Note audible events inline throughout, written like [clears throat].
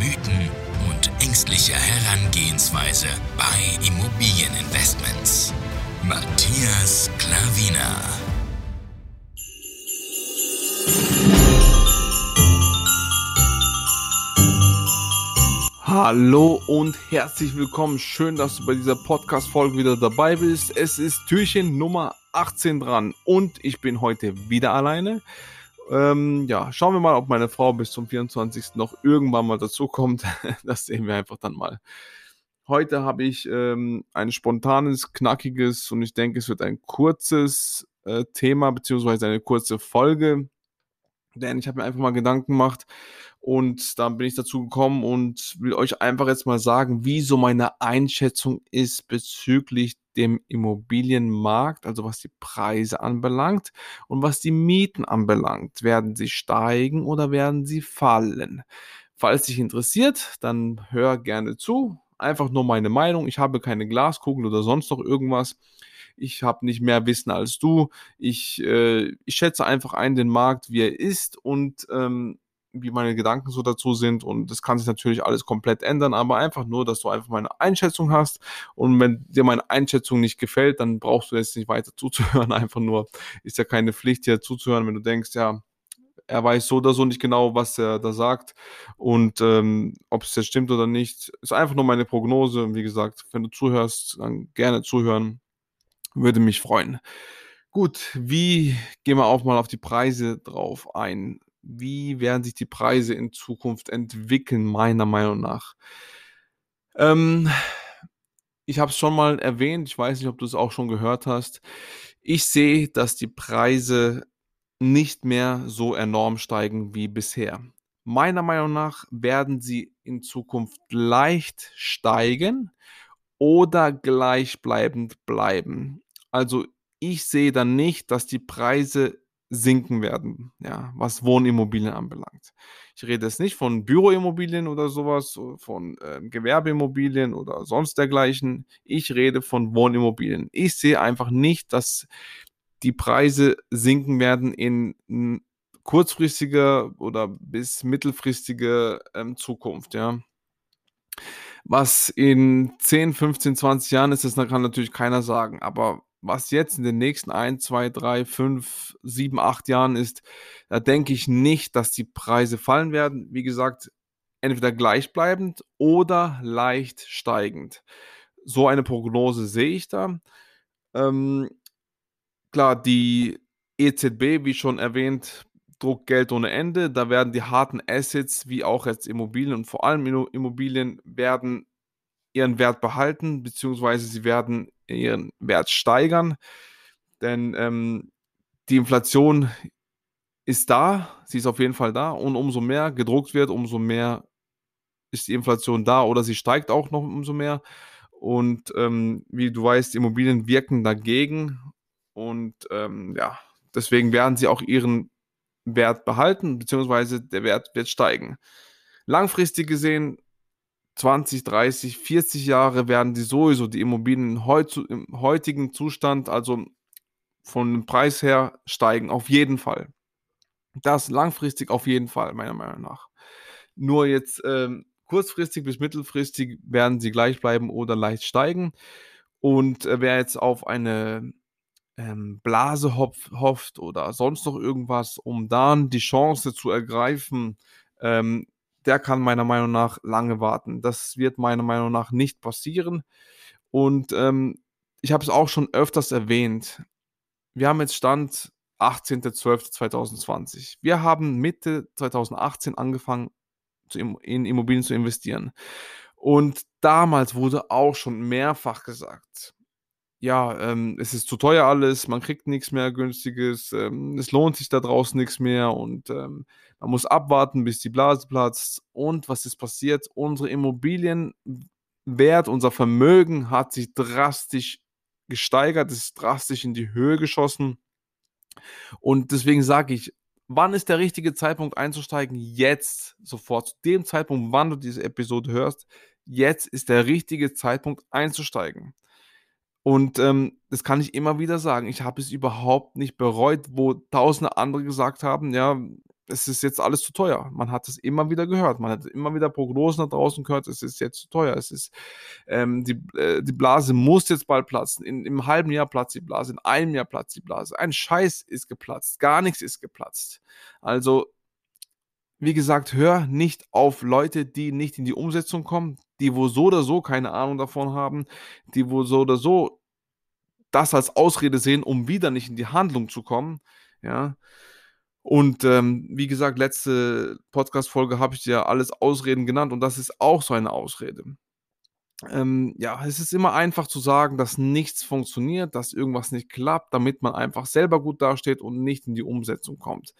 Mythen und ängstliche Herangehensweise bei Immobilieninvestments. Matthias Klavina. Hallo und herzlich willkommen. Schön, dass du bei dieser Podcast-Folge wieder dabei bist. Es ist Türchen Nummer 18 dran und ich bin heute wieder alleine. Ähm, ja, schauen wir mal, ob meine Frau bis zum 24. noch irgendwann mal dazu kommt. [laughs] Das sehen wir einfach dann mal. Heute habe ich ähm, ein spontanes, knackiges und ich denke, es wird ein kurzes äh, Thema beziehungsweise eine kurze Folge. Denn ich habe mir einfach mal Gedanken gemacht und dann bin ich dazu gekommen und will euch einfach jetzt mal sagen, wie so meine Einschätzung ist bezüglich dem Immobilienmarkt, also was die Preise anbelangt und was die Mieten anbelangt. Werden sie steigen oder werden sie fallen? Falls dich interessiert, dann hör gerne zu. Einfach nur meine Meinung. Ich habe keine Glaskugel oder sonst noch irgendwas. Ich habe nicht mehr Wissen als du. Ich, äh, ich schätze einfach ein den Markt, wie er ist und ähm, wie meine Gedanken so dazu sind. Und das kann sich natürlich alles komplett ändern, aber einfach nur, dass du einfach meine Einschätzung hast. Und wenn dir meine Einschätzung nicht gefällt, dann brauchst du jetzt nicht weiter [laughs] zuzuhören. Einfach nur, ist ja keine Pflicht, hier zuzuhören, wenn du denkst, ja, er weiß so oder so nicht genau, was er da sagt. Und ähm, ob es jetzt stimmt oder nicht, ist einfach nur meine Prognose. Und wie gesagt, wenn du zuhörst, dann gerne zuhören. Würde mich freuen. Gut, wie gehen wir auch mal auf die Preise drauf ein? Wie werden sich die Preise in Zukunft entwickeln, meiner Meinung nach. Ähm, ich habe es schon mal erwähnt, ich weiß nicht, ob du es auch schon gehört hast. Ich sehe, dass die Preise nicht mehr so enorm steigen wie bisher. Meiner Meinung nach werden sie in Zukunft leicht steigen oder gleichbleibend bleiben. Also ich sehe dann nicht, dass die Preise sinken werden, ja, was Wohnimmobilien anbelangt. Ich rede jetzt nicht von Büroimmobilien oder sowas, von äh, Gewerbeimmobilien oder sonst dergleichen. Ich rede von Wohnimmobilien. Ich sehe einfach nicht, dass die Preise sinken werden in kurzfristiger oder bis mittelfristiger ähm, Zukunft, ja. Was in 10, 15, 20 Jahren ist, das kann natürlich keiner sagen. Aber was jetzt in den nächsten 1, 2, 3, 5, 7, 8 Jahren ist, da denke ich nicht, dass die Preise fallen werden. Wie gesagt, entweder gleichbleibend oder leicht steigend. So eine Prognose sehe ich da. Ähm, klar, die EZB, wie schon erwähnt, druckt Geld ohne Ende. Da werden die harten Assets, wie auch jetzt Immobilien und vor allem Immobilien, werden ihren Wert behalten, beziehungsweise sie werden ihren Wert steigern. Denn ähm, die Inflation ist da, sie ist auf jeden Fall da und umso mehr gedruckt wird, umso mehr ist die Inflation da oder sie steigt auch noch umso mehr. Und ähm, wie du weißt, Immobilien wirken dagegen und ähm, ja, deswegen werden sie auch ihren Wert behalten, beziehungsweise der Wert wird steigen. Langfristig gesehen 20, 30, 40 Jahre werden die sowieso die Immobilien im heutigen Zustand, also von dem Preis her, steigen. Auf jeden Fall. Das langfristig auf jeden Fall, meiner Meinung nach. Nur jetzt ähm, kurzfristig bis mittelfristig werden sie gleich bleiben oder leicht steigen. Und äh, wer jetzt auf eine ähm, Blase hofft oder sonst noch irgendwas, um dann die Chance zu ergreifen, ähm, der kann meiner Meinung nach lange warten. Das wird meiner Meinung nach nicht passieren. Und ähm, ich habe es auch schon öfters erwähnt. Wir haben jetzt Stand 18.12.2020. Wir haben Mitte 2018 angefangen, in Immobilien zu investieren. Und damals wurde auch schon mehrfach gesagt, ja, ähm, es ist zu teuer alles, man kriegt nichts mehr Günstiges, ähm, es lohnt sich da draußen nichts mehr und ähm, man muss abwarten, bis die Blase platzt. Und was ist passiert? Unsere Immobilienwert, unser Vermögen hat sich drastisch gesteigert, ist drastisch in die Höhe geschossen. Und deswegen sage ich, wann ist der richtige Zeitpunkt einzusteigen? Jetzt, sofort, zu dem Zeitpunkt, wann du diese Episode hörst, jetzt ist der richtige Zeitpunkt einzusteigen. Und ähm, das kann ich immer wieder sagen. Ich habe es überhaupt nicht bereut, wo tausende andere gesagt haben, ja, es ist jetzt alles zu teuer. Man hat es immer wieder gehört. Man hat immer wieder Prognosen da draußen gehört, es ist jetzt zu teuer. Es ist, ähm, die, äh, die Blase muss jetzt bald platzen. In, Im halben Jahr platzt die Blase, in einem Jahr platzt die Blase. Ein Scheiß ist geplatzt. Gar nichts ist geplatzt. Also, wie gesagt, hör nicht auf Leute, die nicht in die Umsetzung kommen, die wo so oder so keine Ahnung davon haben, die wo so oder so das als Ausrede sehen, um wieder nicht in die Handlung zu kommen. Ja. Und ähm, wie gesagt, letzte Podcast-Folge habe ich dir alles Ausreden genannt und das ist auch so eine Ausrede. Ähm, ja, es ist immer einfach zu sagen, dass nichts funktioniert, dass irgendwas nicht klappt, damit man einfach selber gut dasteht und nicht in die Umsetzung kommt.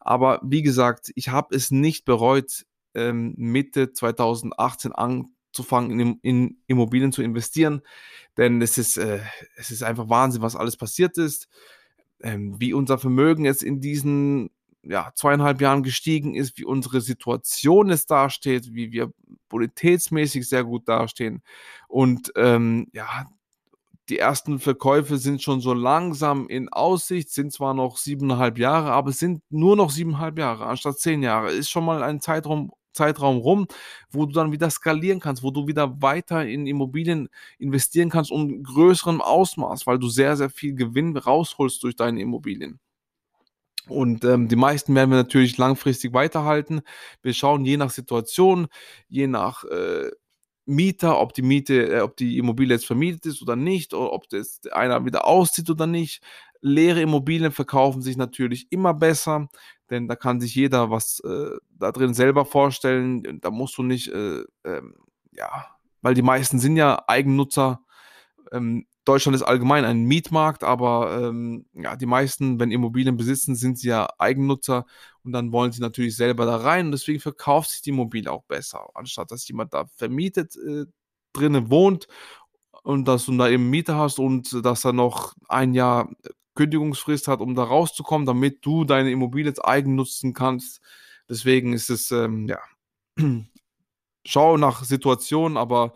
Aber wie gesagt, ich habe es nicht bereut, ähm, Mitte 2018 anzufangen, in, in, Immobilien zu investieren, denn es ist, äh, es ist einfach Wahnsinn, was alles passiert ist ähm, wie unser Vermögen jetzt in diesen ja, zweieinhalb Jahren gestiegen ist, wie unsere Situation es dasteht, wie wir bonitätsmäßig sehr gut dastehen. Und ähm, ja, die ersten Verkäufe sind schon so langsam in Aussicht, sind zwar noch siebeneinhalb Jahre, aber es sind nur noch siebeneinhalb Jahre anstatt zehn Jahre. Ist schon mal ein Zeitraum Zeitraum rum, wo du dann wieder skalieren kannst, wo du wieder weiter in Immobilien investieren kannst und größerem Ausmaß, weil du sehr, sehr viel Gewinn rausholst durch deine Immobilien. Und ähm, die meisten werden wir natürlich langfristig weiterhalten. Wir schauen je nach Situation, je nach äh, Mieter, ob die Miete, äh, ob die Immobilie jetzt vermietet ist oder nicht, oder ob das einer wieder auszieht oder nicht. Leere Immobilien verkaufen sich natürlich immer besser, denn da kann sich jeder was äh, da drin selber vorstellen. Da musst du nicht, äh, ähm, ja, weil die meisten sind ja Eigennutzer. Ähm, Deutschland ist allgemein ein Mietmarkt, aber ähm, ja, die meisten, wenn Immobilien besitzen, sind sie ja Eigennutzer und dann wollen sie natürlich selber da rein und deswegen verkauft sich die Immobilie auch besser, anstatt dass jemand da vermietet äh, drinnen wohnt und dass du da eben Miete hast und dass er noch ein Jahr Kündigungsfrist hat, um da rauszukommen, damit du deine Immobilie jetzt eigen nutzen kannst. Deswegen ist es, ähm, ja, [clears throat] schau nach Situationen, aber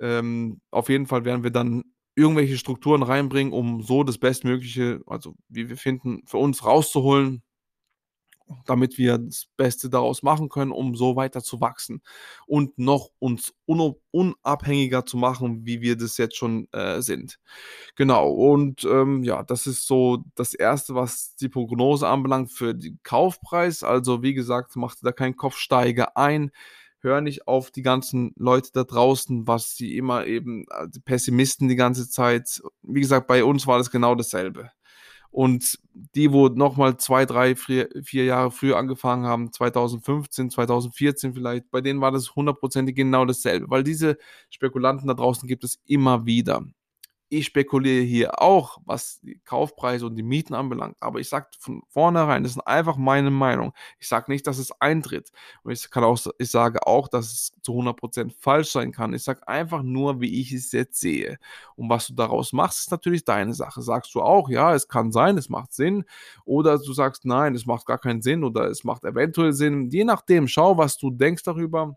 ähm, auf jeden Fall werden wir dann irgendwelche Strukturen reinbringen, um so das Bestmögliche, also wie wir finden, für uns rauszuholen damit wir das Beste daraus machen können, um so weiter zu wachsen und noch uns unabhängiger zu machen, wie wir das jetzt schon äh, sind. Genau, und ähm, ja, das ist so das Erste, was die Prognose anbelangt für den Kaufpreis. Also wie gesagt, macht da keinen Kopfsteiger ein. Hör nicht auf die ganzen Leute da draußen, was sie immer eben, äh, die Pessimisten die ganze Zeit. Wie gesagt, bei uns war das genau dasselbe. Und die, wo nochmal zwei, drei, vier Jahre früher angefangen haben, 2015, 2014 vielleicht, bei denen war das hundertprozentig genau dasselbe, weil diese Spekulanten da draußen gibt es immer wieder ich spekuliere hier auch, was die Kaufpreise und die Mieten anbelangt. Aber ich sage von vornherein, das ist einfach meine Meinung. Ich sage nicht, dass es eintritt. Und ich, kann auch, ich sage auch, dass es zu 100% falsch sein kann. Ich sage einfach nur, wie ich es jetzt sehe. Und was du daraus machst, ist natürlich deine Sache. Sagst du auch, ja, es kann sein, es macht Sinn. Oder du sagst, nein, es macht gar keinen Sinn oder es macht eventuell Sinn. Je nachdem, schau, was du denkst darüber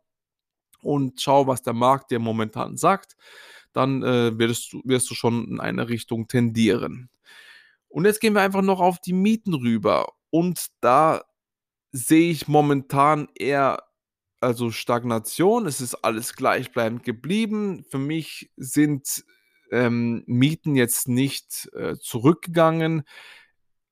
und schau, was der Markt dir momentan sagt dann äh, wirst, du, wirst du schon in eine Richtung tendieren. Und jetzt gehen wir einfach noch auf die Mieten rüber. Und da sehe ich momentan eher also Stagnation. Es ist alles gleichbleibend geblieben. Für mich sind ähm, Mieten jetzt nicht äh, zurückgegangen.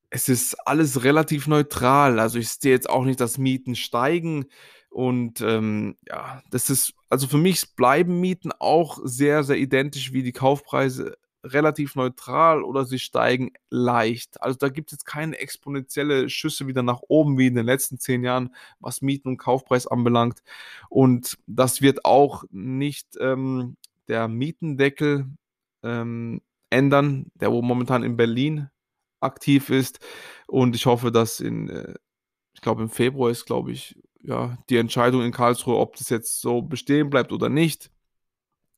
Es ist alles relativ neutral. Also ich sehe jetzt auch nicht, dass Mieten steigen. Und ähm, ja, das ist, also für mich bleiben Mieten auch sehr, sehr identisch wie die Kaufpreise relativ neutral oder sie steigen leicht. Also da gibt es jetzt keine exponentielle Schüsse wieder nach oben wie in den letzten zehn Jahren, was Mieten und Kaufpreis anbelangt. Und das wird auch nicht ähm, der Mietendeckel ähm, ändern, der momentan in Berlin aktiv ist. Und ich hoffe, dass in, äh, ich glaube, im Februar ist, glaube ich, ja, die Entscheidung in Karlsruhe, ob das jetzt so bestehen bleibt oder nicht.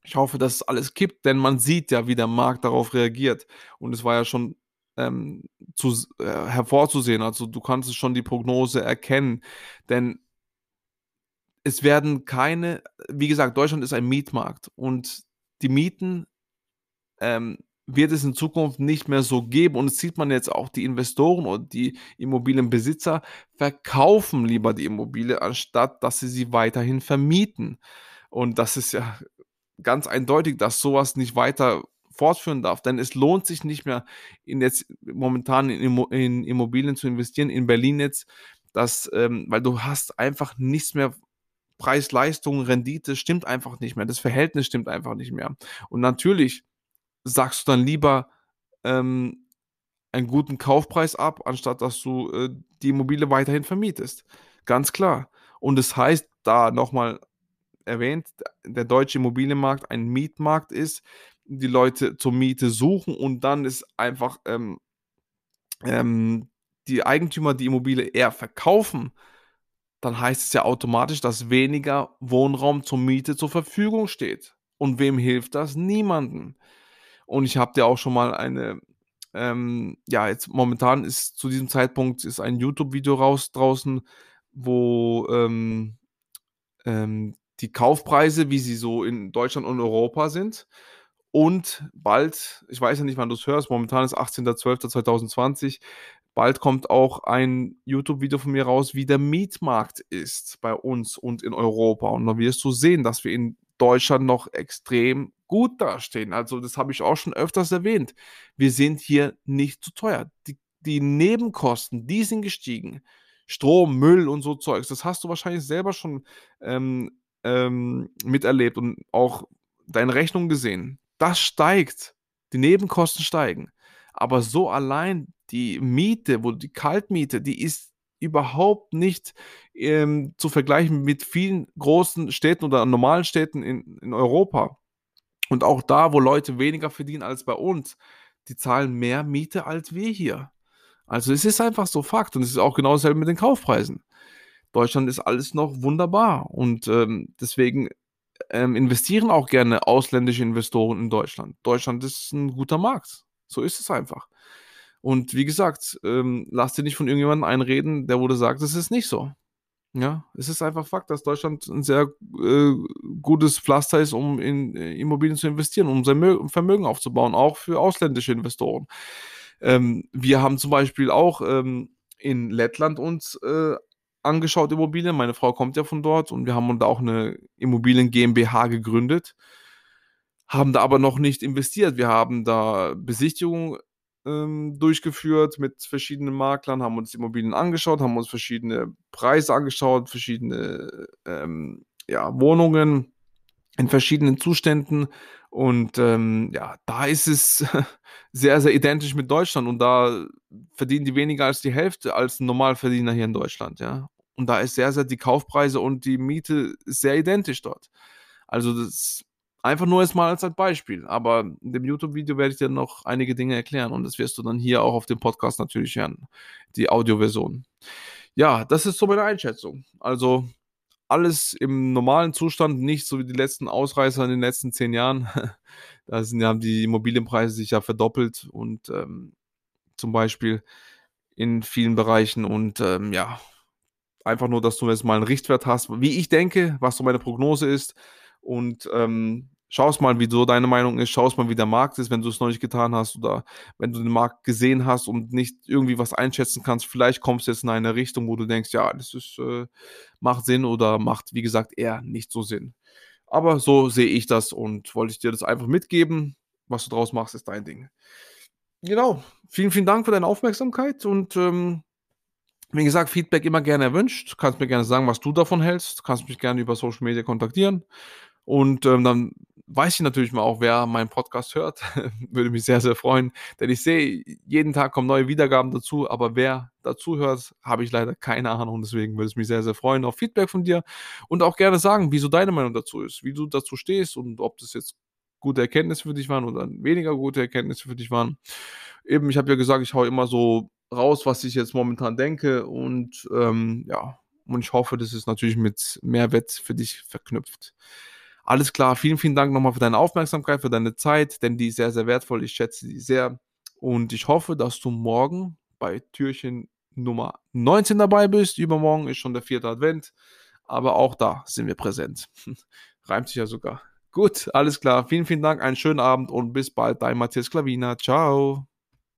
Ich hoffe, dass es alles kippt, denn man sieht ja, wie der Markt darauf reagiert. Und es war ja schon ähm, zu, äh, hervorzusehen. Also du kannst es schon die Prognose erkennen. Denn es werden keine, wie gesagt, Deutschland ist ein Mietmarkt und die Mieten ähm, wird es in Zukunft nicht mehr so geben. Und das sieht man jetzt auch, die Investoren und die Immobilienbesitzer verkaufen lieber die Immobilie, anstatt dass sie sie weiterhin vermieten. Und das ist ja ganz eindeutig, dass sowas nicht weiter fortführen darf. Denn es lohnt sich nicht mehr, in jetzt momentan in, Immobilien zu investieren, in Berlin jetzt, dass, ähm, weil du hast einfach nichts mehr Preis, Leistung, Rendite stimmt einfach nicht mehr. Das Verhältnis stimmt einfach nicht mehr. Und natürlich sagst du dann lieber ähm, einen guten Kaufpreis ab, anstatt dass du äh, die Immobilie weiterhin vermietest. Ganz klar. Und das heißt, da nochmal erwähnt, der deutsche Immobilienmarkt ein Mietmarkt ist, die Leute zur Miete suchen und dann ist einfach ähm, ähm, die Eigentümer die Immobilie eher verkaufen, dann heißt es ja automatisch, dass weniger Wohnraum zur Miete zur Verfügung steht. Und wem hilft das? Niemanden. Und ich habe dir auch schon mal eine, ähm, ja, jetzt momentan ist zu diesem Zeitpunkt ist ein YouTube-Video raus draußen, wo ähm, ähm, die Kaufpreise, wie sie so in Deutschland und Europa sind. Und bald, ich weiß ja nicht, wann du es hörst, momentan ist 18.12.2020, bald kommt auch ein YouTube-Video von mir raus, wie der Mietmarkt ist bei uns und in Europa. Und dann wirst du sehen, dass wir in Deutschland noch extrem gut dastehen. Also das habe ich auch schon öfters erwähnt. Wir sind hier nicht zu teuer. Die, die Nebenkosten, die sind gestiegen. Strom, Müll und so Zeugs, das hast du wahrscheinlich selber schon ähm, ähm, miterlebt und auch deine Rechnung gesehen. Das steigt. Die Nebenkosten steigen. Aber so allein die Miete, wo die Kaltmiete, die ist überhaupt nicht ähm, zu vergleichen mit vielen großen Städten oder normalen Städten in, in Europa. Und auch da, wo Leute weniger verdienen als bei uns, die zahlen mehr Miete als wir hier. Also es ist einfach so Fakt und es ist auch genau dasselbe mit den Kaufpreisen. Deutschland ist alles noch wunderbar und ähm, deswegen ähm, investieren auch gerne ausländische Investoren in Deutschland. Deutschland ist ein guter Markt. So ist es einfach. Und wie gesagt, ähm, lass dir nicht von irgendjemandem einreden, der wurde sagt, es ist nicht so. Ja, es ist einfach Fakt, dass Deutschland ein sehr äh, gutes Pflaster ist, um in äh, Immobilien zu investieren, um sein Vermögen aufzubauen, auch für ausländische Investoren. Ähm, wir haben zum Beispiel auch ähm, in Lettland uns äh, angeschaut, Immobilien. Meine Frau kommt ja von dort und wir haben da auch eine Immobilien GmbH gegründet, haben da aber noch nicht investiert. Wir haben da Besichtigungen ähm, durchgeführt mit verschiedenen Maklern, haben uns Immobilien angeschaut, haben uns verschiedene Preise angeschaut, verschiedene ähm, ja, Wohnungen in verschiedenen Zuständen. Und ähm, ja, da ist es [laughs] sehr, sehr identisch mit Deutschland und da verdienen die weniger als die Hälfte als ein Normalverdiener hier in Deutschland, ja. Und da ist sehr, sehr die Kaufpreise und die Miete sehr identisch dort. Also das einfach nur jetzt mal als ein Beispiel. Aber in dem YouTube-Video werde ich dir noch einige Dinge erklären und das wirst du dann hier auch auf dem Podcast natürlich hören, die Audioversion. Ja, das ist so meine Einschätzung. Also alles im normalen Zustand, nicht so wie die letzten Ausreißer in den letzten zehn Jahren. [laughs] Da sind, haben die Immobilienpreise sich ja verdoppelt und ähm, zum Beispiel in vielen Bereichen und ähm, ja, einfach nur, dass du jetzt mal einen Richtwert hast, wie ich denke, was so meine Prognose ist und ähm, schaust mal, wie so deine Meinung ist, schaust mal, wie der Markt ist, wenn du es noch nicht getan hast oder wenn du den Markt gesehen hast und nicht irgendwie was einschätzen kannst, vielleicht kommst du jetzt in eine Richtung, wo du denkst, ja, das ist, äh, macht Sinn oder macht, wie gesagt, eher nicht so Sinn. Aber so sehe ich das und wollte ich dir das einfach mitgeben. Was du draus machst, ist dein Ding. Genau. Vielen, vielen Dank für deine Aufmerksamkeit und ähm, wie gesagt, Feedback immer gerne erwünscht. Kannst mir gerne sagen, was du davon hältst. Kannst mich gerne über Social Media kontaktieren. Und ähm, dann weiß ich natürlich mal auch, wer meinen Podcast hört. [laughs] Würde mich sehr, sehr freuen. Denn ich sehe, jeden Tag kommen neue Wiedergaben dazu, aber wer dazu hört, habe ich leider keine Ahnung. Deswegen würde es mich sehr, sehr freuen auf Feedback von dir und auch gerne sagen, wieso deine Meinung dazu ist, wie du dazu stehst und ob das jetzt gute Erkenntnisse für dich waren oder weniger gute Erkenntnisse für dich waren. Eben, ich habe ja gesagt, ich haue immer so raus, was ich jetzt momentan denke und ähm, ja, und ich hoffe, das ist natürlich mit Mehrwert für dich verknüpft. Alles klar, vielen, vielen Dank nochmal für deine Aufmerksamkeit, für deine Zeit, denn die ist sehr, sehr wertvoll. Ich schätze sie sehr. Und ich hoffe, dass du morgen bei Türchen Nummer 19 dabei bist. Übermorgen ist schon der vierte Advent. Aber auch da sind wir präsent. [laughs] Reimt sich ja sogar. Gut, alles klar. Vielen, vielen Dank. Einen schönen Abend und bis bald. Dein Matthias Klavina. Ciao.